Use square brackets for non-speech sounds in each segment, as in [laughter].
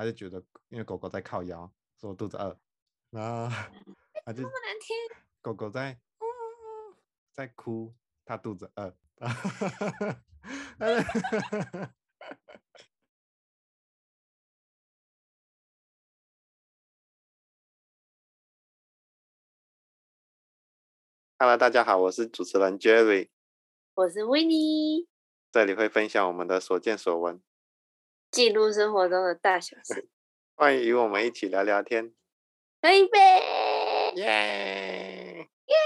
他就觉得因为狗狗在靠腰，说我肚子饿，然后 [laughs] 他就那么难听。狗狗在在哭，它肚子饿。[laughs] Hello，大家好，我是主持人 Jerry，我是维尼，这里会分享我们的所见所闻，记录生活中的大小事，[laughs] 欢迎与我们一起聊聊天。喝一杯，耶耶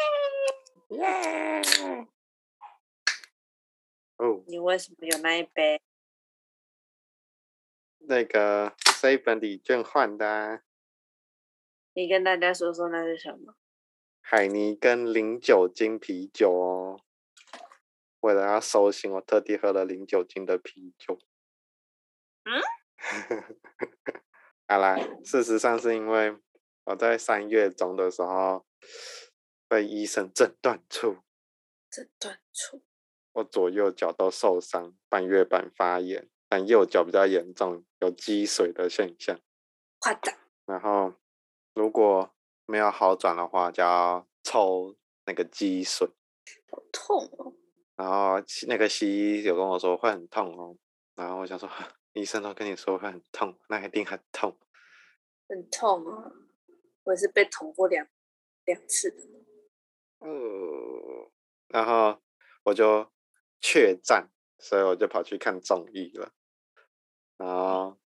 耶！哦，你为什么有那一杯？那个 seven 礼券换的啊、你跟大家说说那是什么？海尼跟零酒精啤酒哦。为了要收心，我特地喝了零酒精的啤酒。嗯？[laughs] 好啦，事实上是因为我在三月中的时候被医生诊断出诊断出我左右脚都受伤，半月板发炎，但右脚比较严重，有积水的现象。快的，然后如果没有好转的话，就要抽那个积水。好痛哦！然后那个西医有跟我说会很痛哦，然后我想说，[laughs] 医生都跟你说会很痛，那一定很痛。很痛啊！我也是被捅过两两次的。呃，然后我就确战，所以我就跑去看中医了。然后，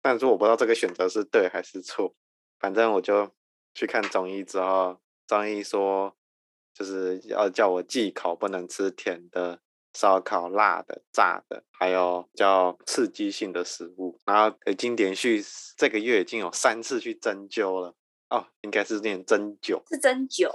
但是我不知道这个选择是对还是错，反正我就去看中医之后，中医说就是要叫我忌口，不能吃甜的、烧烤、辣的、炸的，还有叫刺激性的食物。然后已经连续这个月已经有三次去针灸了，哦，应该是念针灸。是针灸，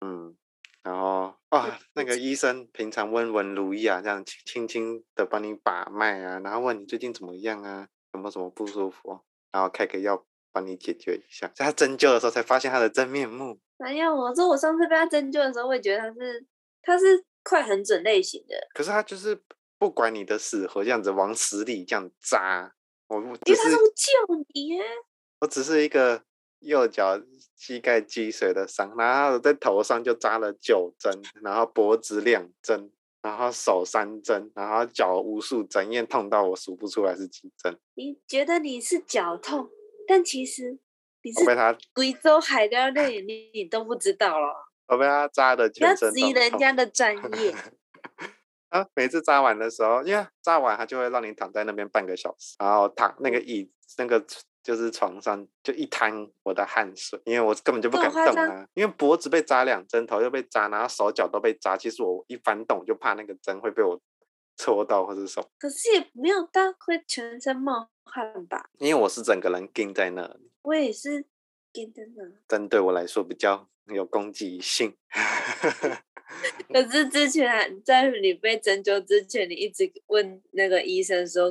嗯，然后哇，那个医生平常温文儒雅，这样轻轻轻的帮你把脉啊，然后问你最近怎么样啊，有没有什么不舒服啊，然后开个药帮你解决一下。在他针灸的时候才发现他的真面目。没有，我说我上次被他针灸的时候，我也觉得他是他是快很准类型的，可是他就是不管你的死活，这样子往死里这样扎。我我因为他是会救你耶。我只是一个右脚膝盖积水的伤，然后在头上就扎了九针，然后脖子两针，然后手三针，然后脚无数针，因为痛到我数不出来是几针。你觉得你是脚痛，但其实你是被他贵州海雕类，你你都不知道了。我被他扎的不要全身质疑都人家的专业。[laughs] 啊，每次扎完的时候，因为扎完他就会让你躺在那边半个小时，然后躺那个椅那个就是床上就一滩我的汗水，因为我根本就不敢动啊，因为脖子被扎两针，头又被扎，然后手脚都被扎。其实我一翻动就怕那个针会被我戳到或者什么，可是也没有到会全身冒汗吧？因为我是整个人钉在那里，我也是跟真的。针对我来说比较有攻击性。[laughs] 可是之前在你被针灸之前，你一直问那个医生说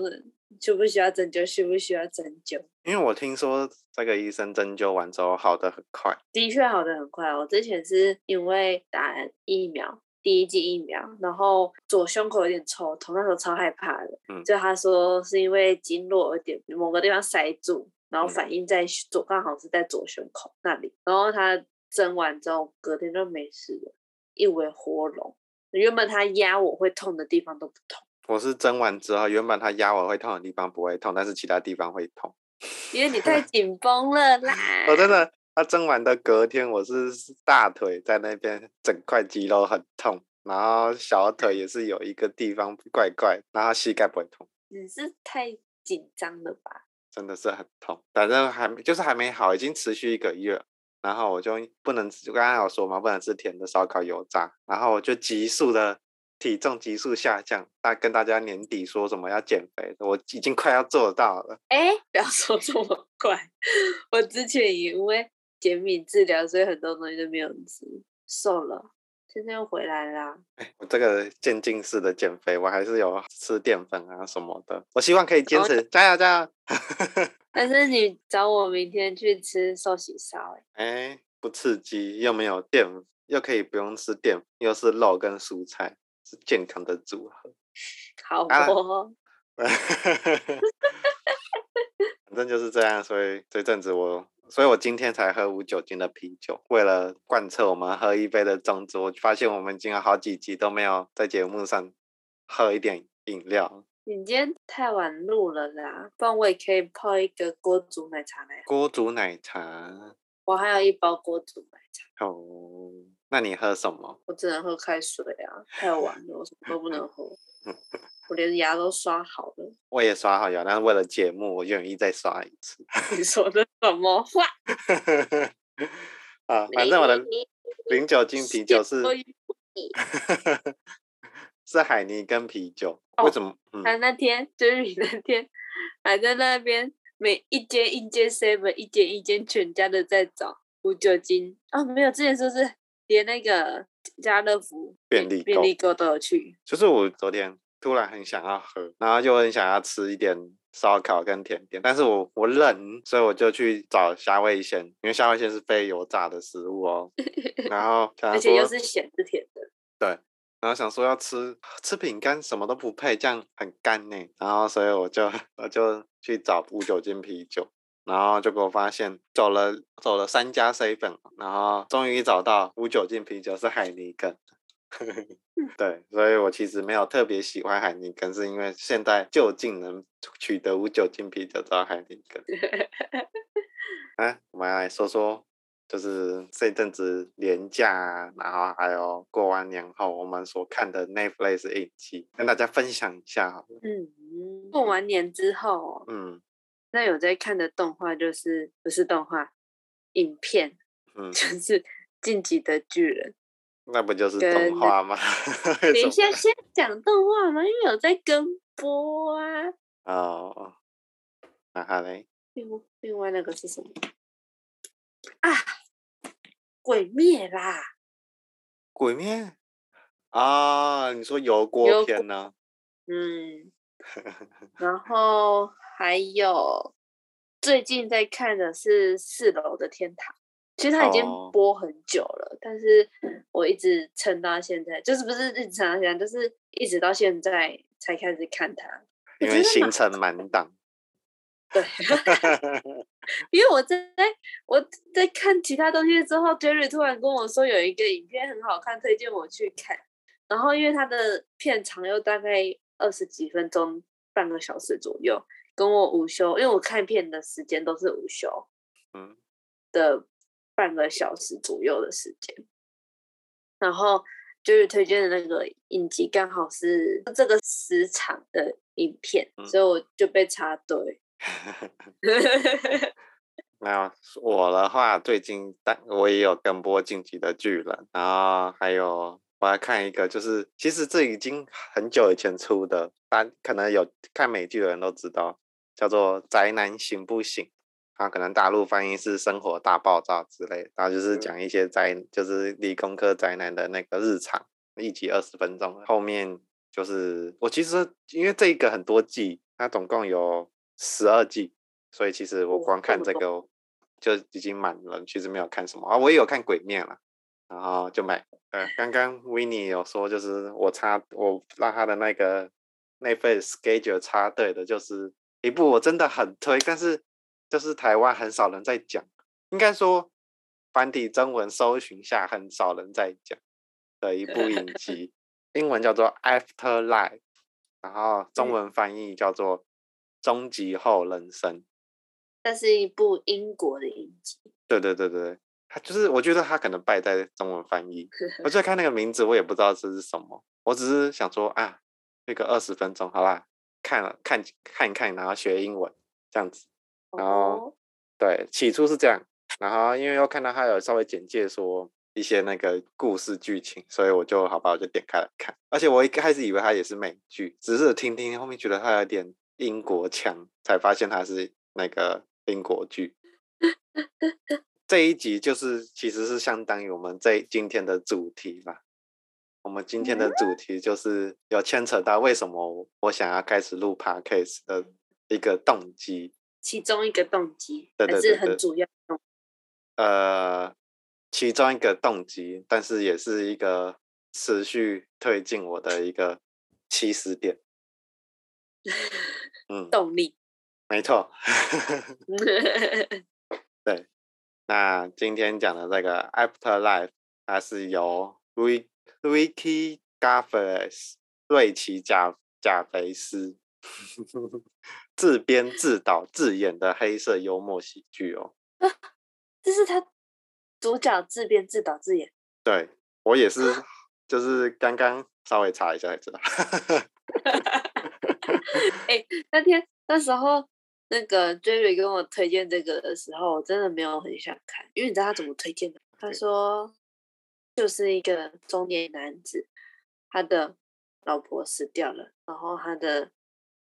需不需要针灸，需不需要针灸？因为我听说这个医生针灸完之后好的很快，的确好的很快。我之前是因为打疫苗，第一剂疫苗，然后左胸口有点抽痛，那时候超害怕的。嗯就他说是因为经络有点某个地方塞住，然后嗯反应在左，刚好是在左胸口那里。然后他针完之后，隔天就没事了，一尾活龙。原本它压我会痛的地方都不痛，我是蒸完之后，原本它压我会痛的地方不会痛，但是其他地方会痛。因为你太 [laughs] 紧绷了啦。我真的，它蒸完的隔天，我是大腿在那边整块肌肉很痛，然后小腿也是有一个地方怪怪，然后膝盖不会痛，只是太紧张了吧？真的是很痛。反正还没就是还没好，已经持续一个月，然后我就不能吃，刚刚有说嘛，不能吃甜的烧烤、油炸，然后我就急速的体重急速下降，大跟大家年底说什么要减肥，我已经快要做到了。哎，不要说这么快，我之前也因为减敏治疗，所以很多东西都没有吃，瘦了，现在又回来啦。哎，我这个渐进式的减肥，我还是有吃淀粉啊什么的。我希望可以坚哦持，加油加油！但是你找我明天去吃寿喜烧、哎，哎，不刺激，又没有淀粉，又可以不用吃淀粉，又是肉跟蔬菜，是健康的组合。好 [laughs] [laughs] 反正就是这样，所以这阵子我，所以我今天才喝无酒精的啤酒，为了贯彻我们喝一杯的宗旨，我发现我们已经有好几集都没有在节目上喝一点饮料。你今天太晚录了啦，不然我也可以泡一个锅煮奶茶来。锅煮奶茶，我还有一包锅煮奶茶，哦，那你喝什么？我只能喝开水啊，太晚了，我什么都不能喝。[laughs] 我连牙都刷好了，我也刷好牙，但是为了节目，我愿意再刷一次。[laughs] 你说的什么话？[laughs] 啊，反正我的零酒精啤酒是是海尼跟啤酒，哦为什么？嗯，他那天就是你那天还在那边每一间一间 seven 一间一间全家的在找无酒精哦，没有，之前说是连那个家乐福便利购便利购都有去，就是我昨天突然很想要喝，然后又很想要吃一点烧烤跟甜点，但是我我冷，所以我就去找虾味鲜，因为虾味鲜是非油炸的食物哦。[laughs] 然后 [laughs] 想而且又，是咸是甜的，对然后想说要吃吃饼干，什么都不配，这样很干呢。然后所以我就我就去找无酒精啤酒。然后就给我发现，走了走了三家 C 粉，然后终于找到无酒精啤酒是海尼根。[laughs] 对，所以我其实没有特别喜欢海尼根，是因为现在就近能取得无酒精啤酒，知道海尼根。[laughs] 啊，我们来说说，就是这阵子年假啊，然后还有过完年后我们所看的 Netflix 影集，跟大家分享一下好了。嗯，过完年之后，嗯那有在看的动画就是不是动画，影片 [laughs] 嗯，就是《晋级的巨人那不就是跟动画吗？[laughs]》。等一下，先讲动画嘛，因为有在跟播啊。哦，然后嘞，另另外那个是什么啊？鬼灭啦，鬼灭啊，你说油锅片呢？嗯，[laughs] 然后还有最近在看的是四楼的天堂，其实它已经哦播很久了，但是我一直撑到现在，就是不是一直撑到现在，就是一直到现在才开始看它。因为行程满档。[laughs] 对，因为我在我在看其他东西之后，Jerry 突然跟我说有一个影片很好看，推荐我去看。然后因为它的片长又大概二十几分钟，半个小时左右，跟我午休，因为我看片的时间都是午休嗯的半个小时左右的时间。然后 Jerry 推荐的那个影集刚好是这个时长的影片，嗯所以我就被插队。[laughs] 没有，我的话最近但我也有跟播《晋级的巨人》，然后还有我还看一个，就是其实这已经很久以前出的，但可能有看美剧的人都知道，叫做《宅男行不行》，啊，可能大陆翻译是《生活大爆炸》之类的，然后就是嗯讲一些宅，就是理工科宅男的那个日常，一集二十分钟，后面就是我其实因为这一个很多季，它总共有十二季，所以其实我哦光看这个就已经满了，其实没有看什么啊。我也有看《鬼面》了，然后就买。呃，刚刚 [laughs] w i n n i e 有说，就是我插我让他的那个那份 schedule 插对的，就是一部我真的很推，但是就是台湾很少人在讲，应该说繁体中文搜寻下很少人在讲的一部影集，英文叫做 Afterlife，然后中嗯文翻译叫做终极后人生。这是一部英国的影集，对对对对，他就是我觉得他可能败在中文翻译。[laughs] 我在看那个名字，我也不知道这是什么，我只是想说啊，那个二十分钟，好啦，看了看看一看，然后学英文这样子。然后哦，对，起初是这样，然后因为又看到他有稍微简介说一些那个故事剧情，所以我就好吧，我就点开来看。而且我一开始以为它也是美剧，只是听听后面觉得它有点英国腔，才发现它是那个英国剧。[laughs] 这一集就是其实是相当于我们这今天的主题啦。我们今天的主题就是有牵扯到为什么我想要开始录 podcast 的一个动机。其中一个动机对还是很对对对主要。呃，其中一个动机，但是也是一个持续推进我的一个起始点。[laughs] 嗯，动力。没错。[laughs] 对，那今天讲的这个 Afterlife，它是由 Ricky Gaffers，瑞奇贾贾菲斯自编自导自演的黑色幽默喜剧哦。[laughs] 这是他主角自编自导自演。对我也是，[laughs] 就是刚刚稍微查一下才知道。[laughs] 哎，那天那时候那个 Jerry 跟我推荐这个的时候，我真的没有很想看，因为你知道他怎么推荐的？他说就是一个中年男子，他的老婆死掉了，然后他的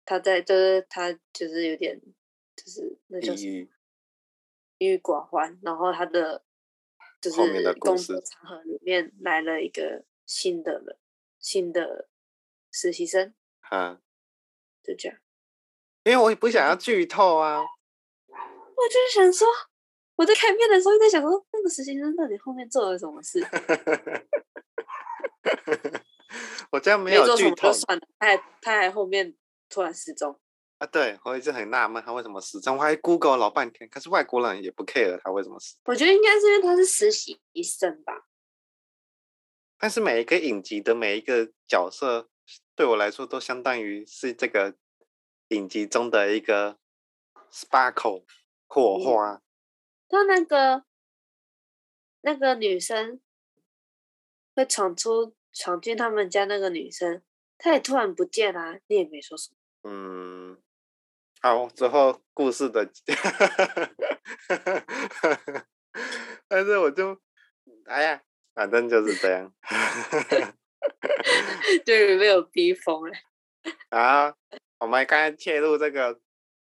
他在就是他就是有点就是那叫什么郁郁寡欢，然后他的就是工作场合里面来了一个新的人，新的实习生，啊。就这样，因为我也不想要剧透啊。我就是想说，我在看片的时候在想说，那个实习生到底后面做了什么事？[laughs] 我这样没有剧透，算了。他还他还后面突然失踪啊！对我一直很纳闷，他为什么失踪？我还 Google 老半天，可是外国人也不 care 他为什么死。我觉得应该是因为他是实习生吧。但是每一个影集的每一个角色。对我来说，都相当于是这个影集中的一个 sparkle 火花。他那个那个女生会闯出闯进他们家，那个女生她也突然不见啊，你也没说什么。嗯，好，之后故事的，[laughs] 但是我就哎呀，反正就是这样。[laughs] 对，没有逼疯了。啊，我们刚刚切入这个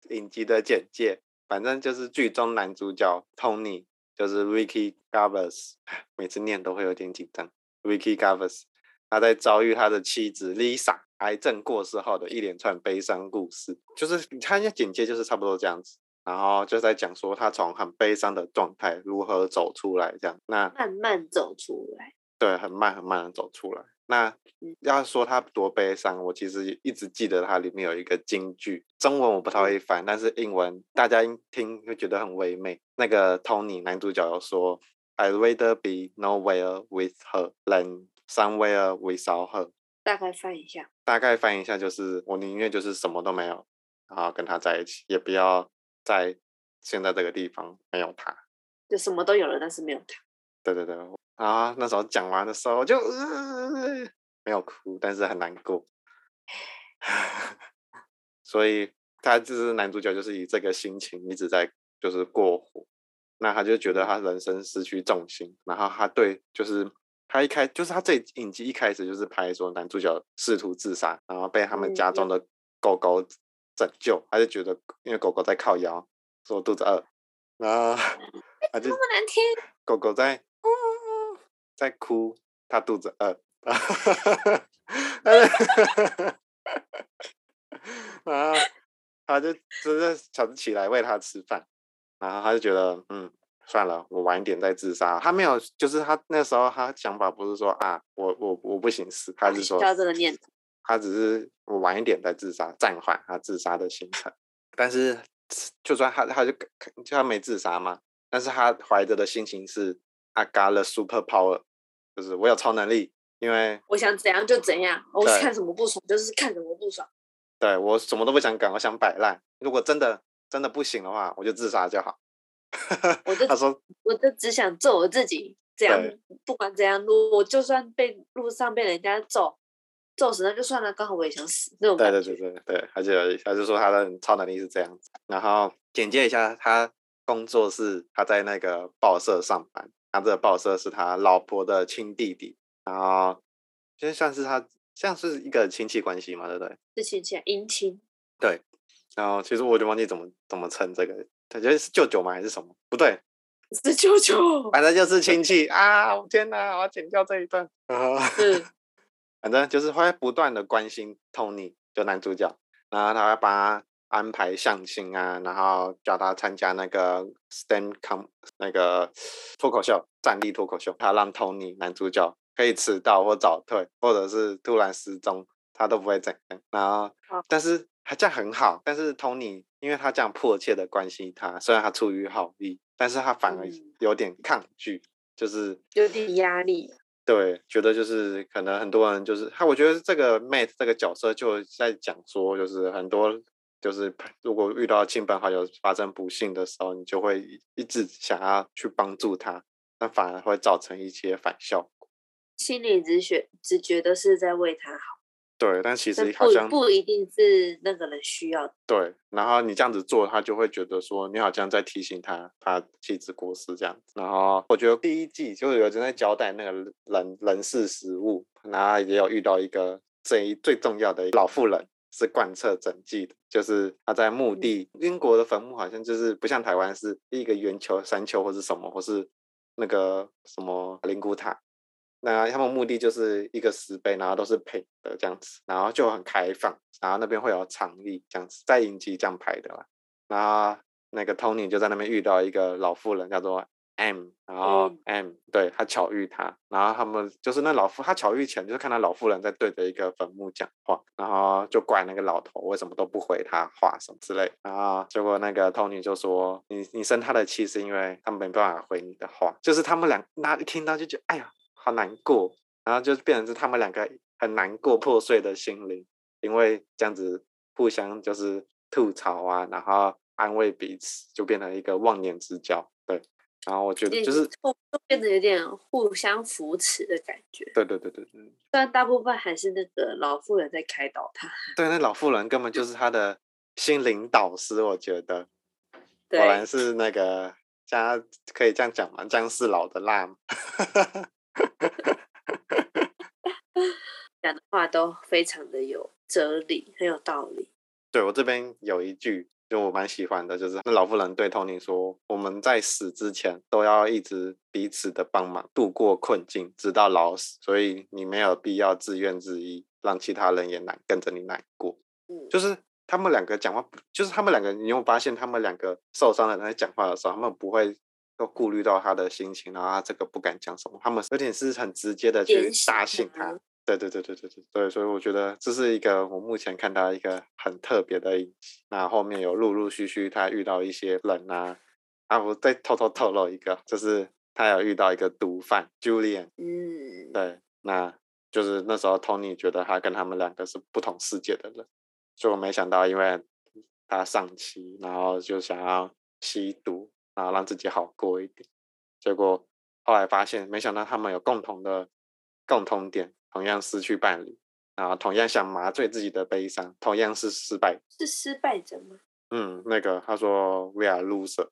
影集的简介，反正就是剧中男主角 Tony，就是 Ricky Gervais，每次念都会有点紧张。Ricky Gervais，他在遭遇他的妻子 Lisa 癌症过世后的一连串悲伤故事，就是他一下简介就是差不多这样子，然后就在讲说他从很悲伤的状态如何走出来，这样那慢慢走出来，对，很慢很慢的走出来。那要说他多悲伤，我其实一直记得它里面有一个京剧，中文我不太会翻，但是英文大家一听会觉得很唯美。那个 Tony 男主角有说，I'd rather be nowhere with her than somewhere without her。大概翻一下，大概翻一下就是我宁愿就是什么都没有，然后跟他在一起，也不要在现在这个地方没有他。就什么都有了，但是没有他。对对对。啊，那时候讲完的时候就呃没有哭，但是很难过。[laughs] 所以他就是男主角，就是以这个心情一直在就是过活。那他就觉得他人生失去重心，然后他对就是他一开就是他这影集一开始就是拍说男主角试图自杀，然后被他们家中的狗狗拯救，他就觉得因为狗狗在靠腰，说肚子饿，然后 [laughs] 他就那么难听，狗狗在。在哭，他肚子饿，[laughs] [laughs] 然后他就就是想起来喂他吃饭，然后他就觉得嗯，算了，我晚一点再自杀。他没有，就是他那时候他想法不是说啊，我我我不行死，他是说这个念头，他只是我晚一点再自杀，暂缓他自杀的行程。但是就算他他就就他没自杀嘛，但是他怀着的心情是 I got the super power。就是我有超能力，因为我想怎样就怎样，我看什么不爽就是看什么不爽。对我什么都不想干，我想摆烂。如果真的真的不行的话，我就自杀就好。我就 [laughs] 他说，我就只想揍我自己，这样不管怎样，我就算被路上被人家揍揍死那就算了，刚好我也想死那种对对对对对，而且他就说他的超能力是这样子。然后简介一下，他工作是他在那个报社上班。他这个报社是他老婆的亲弟弟，然后就算是他像是一个亲戚关系嘛，对不对？是亲戚，姻亲。对，然后其实我就忘记怎么怎么称这个，他觉得是舅舅吗？还是什么？不对，[laughs] 是舅舅。反正就是亲戚啊！天哪，我要剪掉这一段。[laughs] 是，反正就是会不断的关心 Tony，就男主角，然后他会帮他安排相亲啊，然后叫他参加那个 stand com 那个脱口秀站立脱口秀，他让 Tony 男主角可以迟到或早退，或者是突然失踪，他都不会怎样。然后，但是他这样很好，但是 Tony 因为他这样迫切的关心他，虽然他出于好意，但是他反而嗯有点抗拒，就是有点压力。对，觉得就是可能很多人就是他，我觉得这个 Mate 这个角色就在讲说，就是很多就是 [smacks lips] 如果遇到亲朋好友发生不幸的时候，你就会一一直想要去帮助他，那反而会造成一些反效果。心里只觉只觉得是在为他好，对，但其实好像不一定是那个人需要的。对，然后你这样子做，他就会觉得说你好像在提醒他，他妻子过世这样子。然后我觉得第一季就是有人在交代那个人人事实务，然后也有遇到一个最最重要的老妇人，是贯彻整季的，就是他在墓嗯地，英国的坟墓好像就是不像台湾是一个圆球、山丘或是什么，或是那个什么灵骨塔。那他们墓地就是一个石碑，然后都是平的这样子，然后就很开放，然后那边会有长椅这样子，在影集这样拍的啦。然后那个 Tony 就在那边遇到一个老妇人，叫做 M，然后 M、对他巧遇他，然后他们就是那老妇，他巧遇前就是看到老妇人在对着一个坟墓讲话，然后就怪那个老头为什么都不回他话什么之类，然后结果那个 Tony 就说你你生他的气是因为他没办法回你的话，就是他们俩那一听到就觉得哎呀好难过，然后就变成是他们两个很难过破碎的心灵，因为这样子互相就是吐槽啊，然后安慰彼此，就变成一个忘年之交。对，然后我觉得就是后就变得有点互相扶持的感觉，对对对对对但大部分还是那个老妇人在开导他。对，那老妇人根本就是他的心灵导师，我觉得 [laughs] 对果，然是那个家可以这样讲吗？姜是老的辣吗？[laughs] 讲的话都非常的有哲理，很有道理。对我这边有一句，就我蛮喜欢的，就是那老妇人对 Tony 说：“我们在死之前都要一直彼此的帮忙，度过困境，直到老死。所以你没有必要自怨自艾，让其他人也难跟着你难过。”嗯，就是他们两个讲话，就是他们两个，你有发现他们两个受伤的人在讲话的时候，他们不会都顾虑到他的心情，然后他这个不敢讲什么，他们有点是很直接的去杀醒他他。对对对对对对对，所以我觉得这是一个我目前看到一个很特别的影集。那后面有陆陆续续他遇到一些人啊，啊，我再偷偷透露一个，就是他有遇到一个毒贩 Julian，嗯，对，那就是那时候 Tony 觉得他跟他们两个是不同世界的人，结果没想到因为他上期，然后就想要吸毒，然后让自己好过一点，结果后来发现，没想到他们有共同的共同点，同样失去伴侣，然后同样想麻醉自己的悲伤，同样是失败。是失败者吗？嗯，那个他说 We are loser，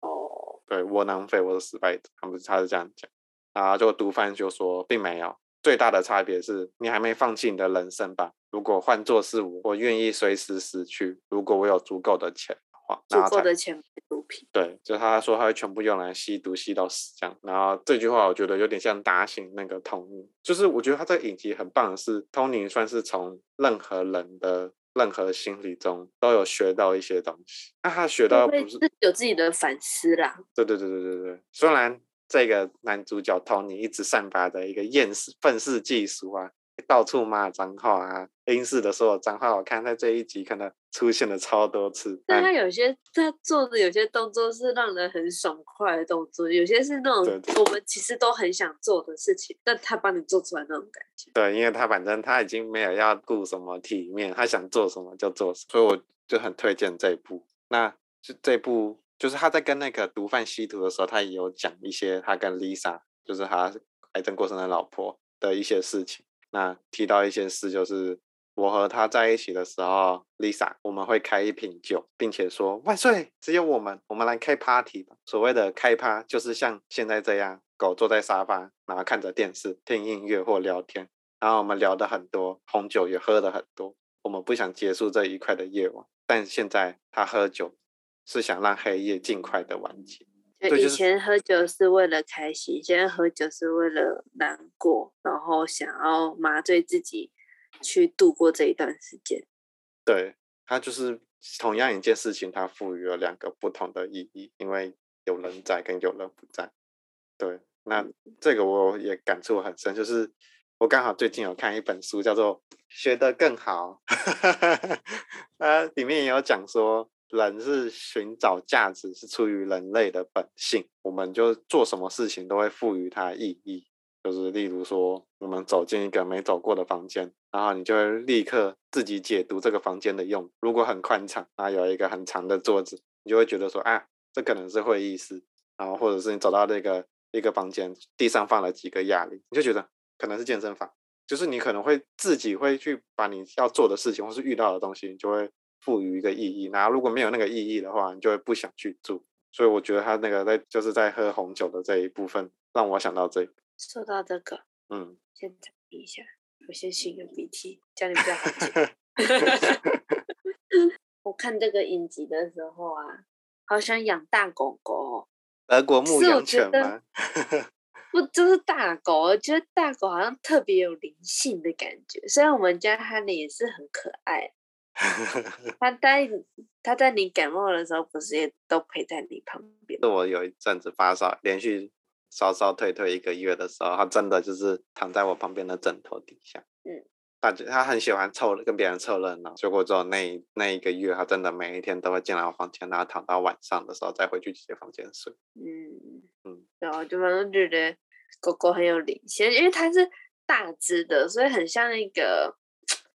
哦，对，窝囊废，我是失败者，他们他是这样讲，然后就毒贩就说并没有，最大的差别是你还没放弃你的人生吧？如果换做是我，我愿意随时死去，如果我有足够的钱的话，足然后才够的钱买毒品。对，就他说他会全部用来吸毒，吸到死这样。然后这句话我觉得有点像打醒那个 Tony，就是我觉得他这个影集很棒的是，Tony 算是从任何人的任何心理中都有学到一些东西。那他学到不是有自己的反思啦。对对对对对对，虽然这个男主角 Tony 一直散发着一个厌世愤世嫉俗啊，到处骂脏话啊，英式的所有脏话，我看在这一集可能出现了超多次。但但他有些他做的有些动作是让人很爽快的动作，有些是那种我们其实都很想做的事情，但他帮你做出来那种感觉。对，因为他反正他已经没有要顾什么体面，他想做什么就做什么，所以我就很推荐这一部。那就这部就是他在跟那个毒贩吸毒的时候，他也有讲一些他跟 Lisa，就是他癌症过生的老婆的一些事情。那提到一些事，就是我和他在一起的时候，Lisa 我们会开一瓶酒，并且说万岁，只有我们，我们来开 party 吧。所谓的开趴，就是像现在这样，狗坐在沙发，然后看着电视、听音乐或聊天。然后我们聊的很多，红酒也喝的很多。我们不想结束这愉快的夜晚，但现在他喝酒是想让黑夜尽快的完结。以前喝酒是为了开心，现在喝酒是为了难过，然后想要麻醉自己去度过这一段时间。对，它就是同样一件事情，它赋予了两个不同的意义，因为有人在跟有人不在。对，那这个我也感触很深，就是我刚好最近有看一本书，叫做《学得更好》，[laughs] 它里面也有讲说，人是寻找价值是出于人类的本性，我们就做什么事情都会赋予它意义。就是例如说，我们走进一个没走过的房间，然后你就会立刻自己解读这个房间的用。如果很宽敞，那有一个很长的桌子，你就会觉得说，啊，这可能是会议室。然后或者是你走到那个一个房间，地上放了几个哑铃，你就觉得可能是健身房。就是你可能会自己会去把你要做的事情或是遇到的东西，你就会赋予一个意义。然后如果没有那个意义的话，你就会不想去做。所以我觉得他那个在就是在喝红酒的这一部分，让我想到这个。说到这个，嗯，先暂停一下，我先擤个鼻涕，这样你比较好接。[laughs] [laughs] 我看这个影集的时候啊，好想养大狗狗，[laughs] 德国牧羊犬吗？不，就是大狗，我觉得大狗好像特别有灵性的感觉。虽然我们家哈利也是很可爱，[laughs] 他在他在你感冒的时候，不是也都陪在你旁边？是我有一阵子发烧，连续。烧烧退退一个月的时候，他真的就是躺在我旁边的枕头底下。嗯，他他很喜欢凑跟别人凑热闹。结果之后那那一个月，他真的每一天都会进来我房间，然后躺到晚上的时候再回去自己房间睡。嗯嗯，然后就反正觉得狗狗很有灵性，因为它是大只的，所以很像那个。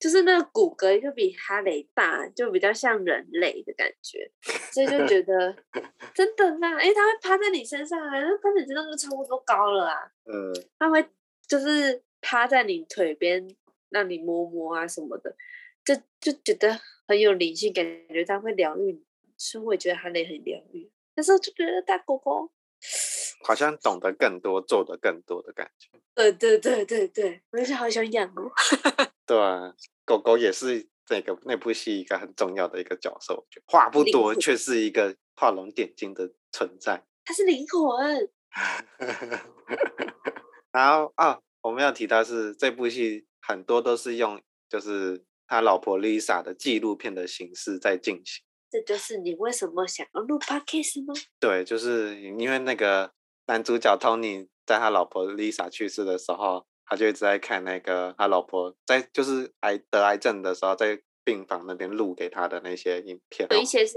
就是那个骨骼就比哈雷大，就比较像人类的感觉，所以就觉得 [laughs] 真的啦，因为它会趴在你身上啊，那趴在你身上就差不多高了啊。嗯，它会就是趴在你腿边，让你摸摸啊什么的，就就觉得很有灵性，感觉它会疗愈你，所以我也觉得哈雷很疗愈。那时候就觉得大狗狗 [sniffs] 好像懂得更多，做的更多的感觉。对对对对对，我就好想养哦。[laughs] 对啊。狗狗也是这个那部戏一个很重要的一个角色，我觉得话不多，却是一个画龙点睛的存在。它是灵魂。[laughs] 然后啊，我们要提到是这部戏很多都是用就是他老婆 Lisa 的纪录片的形式在进行。这就是你为什么想要录 podcast 吗？对，就是因为那个男主角 Tony 在他老婆 Lisa 去世的时候。他就一直在看那个他老婆在就是癌得癌症的时候，在病房那边录给他的那些影片，有一些是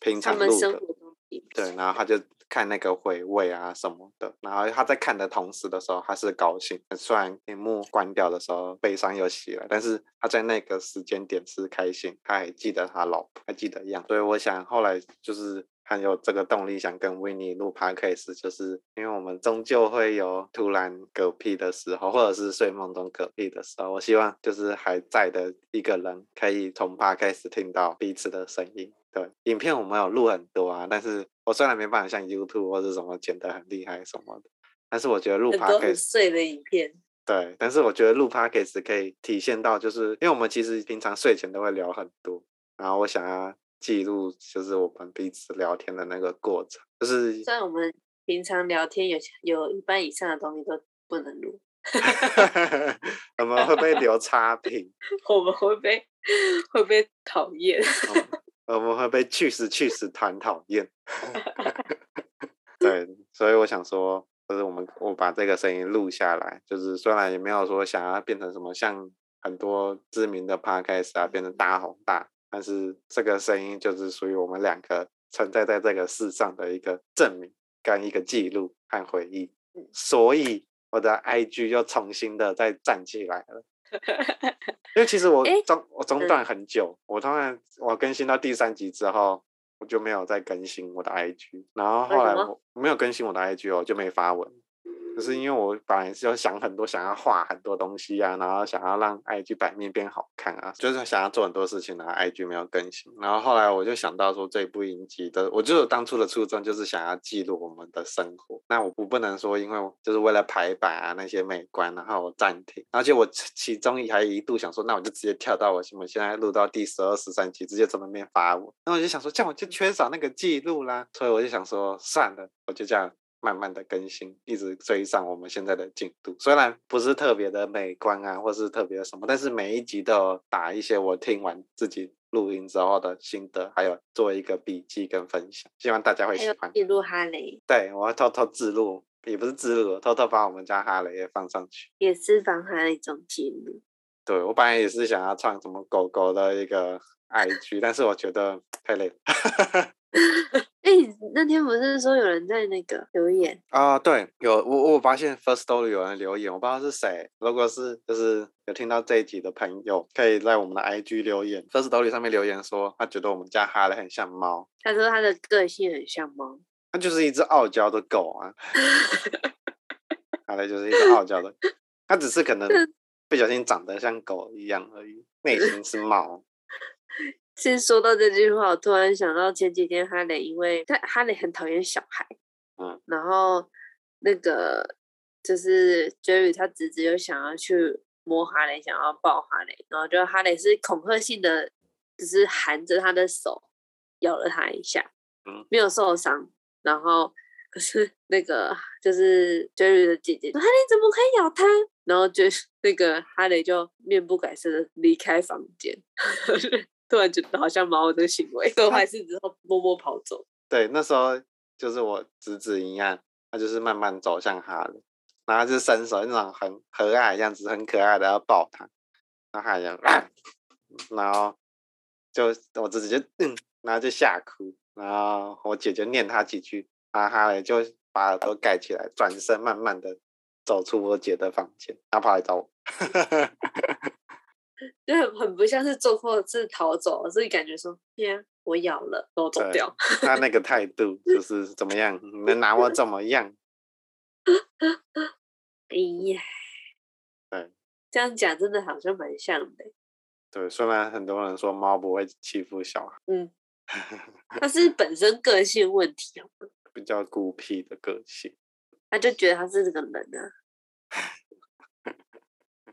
平常录的，对，然后他就看那个回味啊什么的，然后他在看的同时的时候，他是高兴，虽然屏幕关掉的时候悲伤又袭来，但是他在那个时间点是开心，他还记得他老婆，还记得一样，所以我想后来就是。很有这个动力，想跟维尼录 podcast，就是因为我们终究会有突然嗝屁的时候，或者是睡梦中嗝屁的时候。我希望就是还在的一个人，可以从 podcast 听到彼此的声音。对，影片我们有录很多啊，但是我虽然没办法像 YouTube 或者什么剪得很厉害什么的，但是我觉得录 podcast 碎的影片。对，但是我觉得录 podcast 可以体现到，就是因为我们其实平常睡前都会聊很多，然后我想要。记录就是我们彼此聊天的那个过程，就是虽然我们平常聊天有有一半以上的东西都不能录，[laughs] 我们会被留差评，[laughs] 我们会被会被讨厌，我们会被去死去死团讨厌。[laughs] 对，所以我想说，就是我们我把这个声音录下来，就是虽然也没有说想要变成什么像很多知名的 podcast 啊，变成大红大。但是这个声音就是属于我们两个存在在这个世上的一个证明跟一个记录和回忆，所以我的 IG 又重新的再站起来了。[laughs] 因为其实我中我中断很久，我突然我更新到第三集之后，我就没有再更新我的 IG，然后后来我没有更新我的 IG 哦，就没发文。就是因为我本来是要想很多，想要画很多东西啊，然后想要让 IG 版面变好看啊，就是想要做很多事情，然后 IG 没有更新。然后后来我就想到说，这部影集的，我就是当初的初衷就是想要记录我们的生活。那我不不能说，因为就是为了排版啊那些美观，然后我暂停。而且我其中还一度想说，那我就直接跳到我们现在录到第十二、十三集，直接从那边发我。那我就想说，这样我就缺少那个记录啦。所以我就想说，算了，我就这样。慢慢的更新，一直追上我们现在的进度。虽然不是特别的美观啊，或是特别什么，但是每一集都有打一些我听完自己录音之后的心得，还有做一个笔记跟分享，希望大家会喜欢。记录哈雷。对，我要偷偷自录也不是自录，偷偷把我们家哈雷也放上去。也是放哈雷一种记录。对我本来也是想要创什么狗狗的一个 IG，但是我觉得太累了。[laughs] 哎、那天不是说有人在那个留言？啊、对，有我我发现 First Story 有人留言，我不知道是谁。如果是就是有听到这一集的朋友，可以在我们的 IG 留言，First Story 上面留言说他觉得我们家哈雷很像猫，他说他的个性很像猫。他就是一只傲娇的狗啊。[laughs] 哈雷就是一只傲娇的，他只是可能 [laughs] 不小心长得像狗一样而已，内心是猫。其实说到这句话，我突然想到前几天哈雷，因为他哈雷很讨厌小孩，嗯，然后那个就是 Jerry 他侄子又想要去摸哈雷，想要抱哈雷，然后就哈雷是恐吓性的，只是含着他的手咬了他一下，嗯，没有受伤，然后可是那个就是 Jerry 的姐姐说哈雷怎么可以咬他？然后就 [laughs] 那个哈雷就面不改色的离开房间。[laughs] 突然觉得好像猫的行为，做坏 [laughs] 事之后默默跑走。对，那时候就是我侄子一样，他就是慢慢走向他的，然后就伸手那种很和蔼的样子，很可爱的要抱他，然后他就、啊，[coughs] 然后就我侄子就嗯，然后就吓哭，然后我姐就念他几句，然后哈雷就把耳朵盖起来，转身慢慢的走出我姐的房间，然后跑来找我。[laughs] 就很很不像是做错事逃走，所以感觉说，天，我咬了，然后走掉。他那个态度就 [laughs] 是怎么样？你能拿我怎么样？[laughs] 哎呀，对这样讲真的好像蛮像的。对，虽然很多人说猫不会欺负小孩，嗯，它是 [laughs] 本身个性问题？比较孤僻的个性。他就觉得他是这个人啊，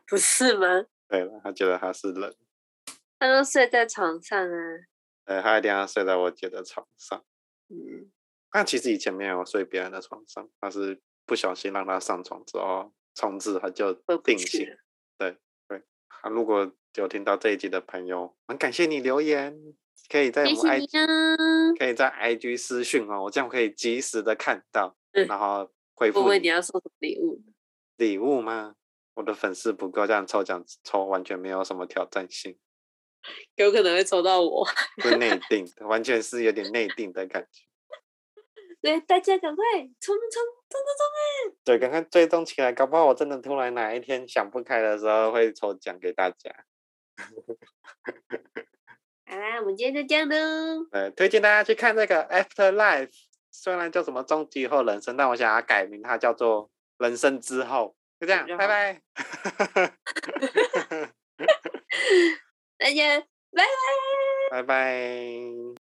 不是吗？对了，他觉得他是人，他都睡在床上啊，呃，他一定要睡在我姐的床上。嗯，但其实以前没有睡别人的床上，他是不小心让他上床之后，从此他就定型。对对，他，如果有听到这一集的朋友，很感谢你留言，可以在我们 I！可以在 IG 私讯哦，我这样可以及时的看到，嗯然后回复不会你复你要送什么礼物？礼物吗？我的粉丝不够，这样抽奖抽完全没有什么挑战性，有可能会抽到我，是内定，完全是有点内定的感觉。对，大家赶快冲冲冲冲冲！对，赶快追踪起来，搞不好我真的突然哪一天想不开的时候会抽奖给大家。[laughs] 好啦，我们今天就这样喽。呃，推荐大家去看这个 Afterlife，虽然叫什么终极后人生，但我想要改名它叫做人生之后。就这样，拜好拜，[laughs] [laughs] 再见拜拜。拜拜。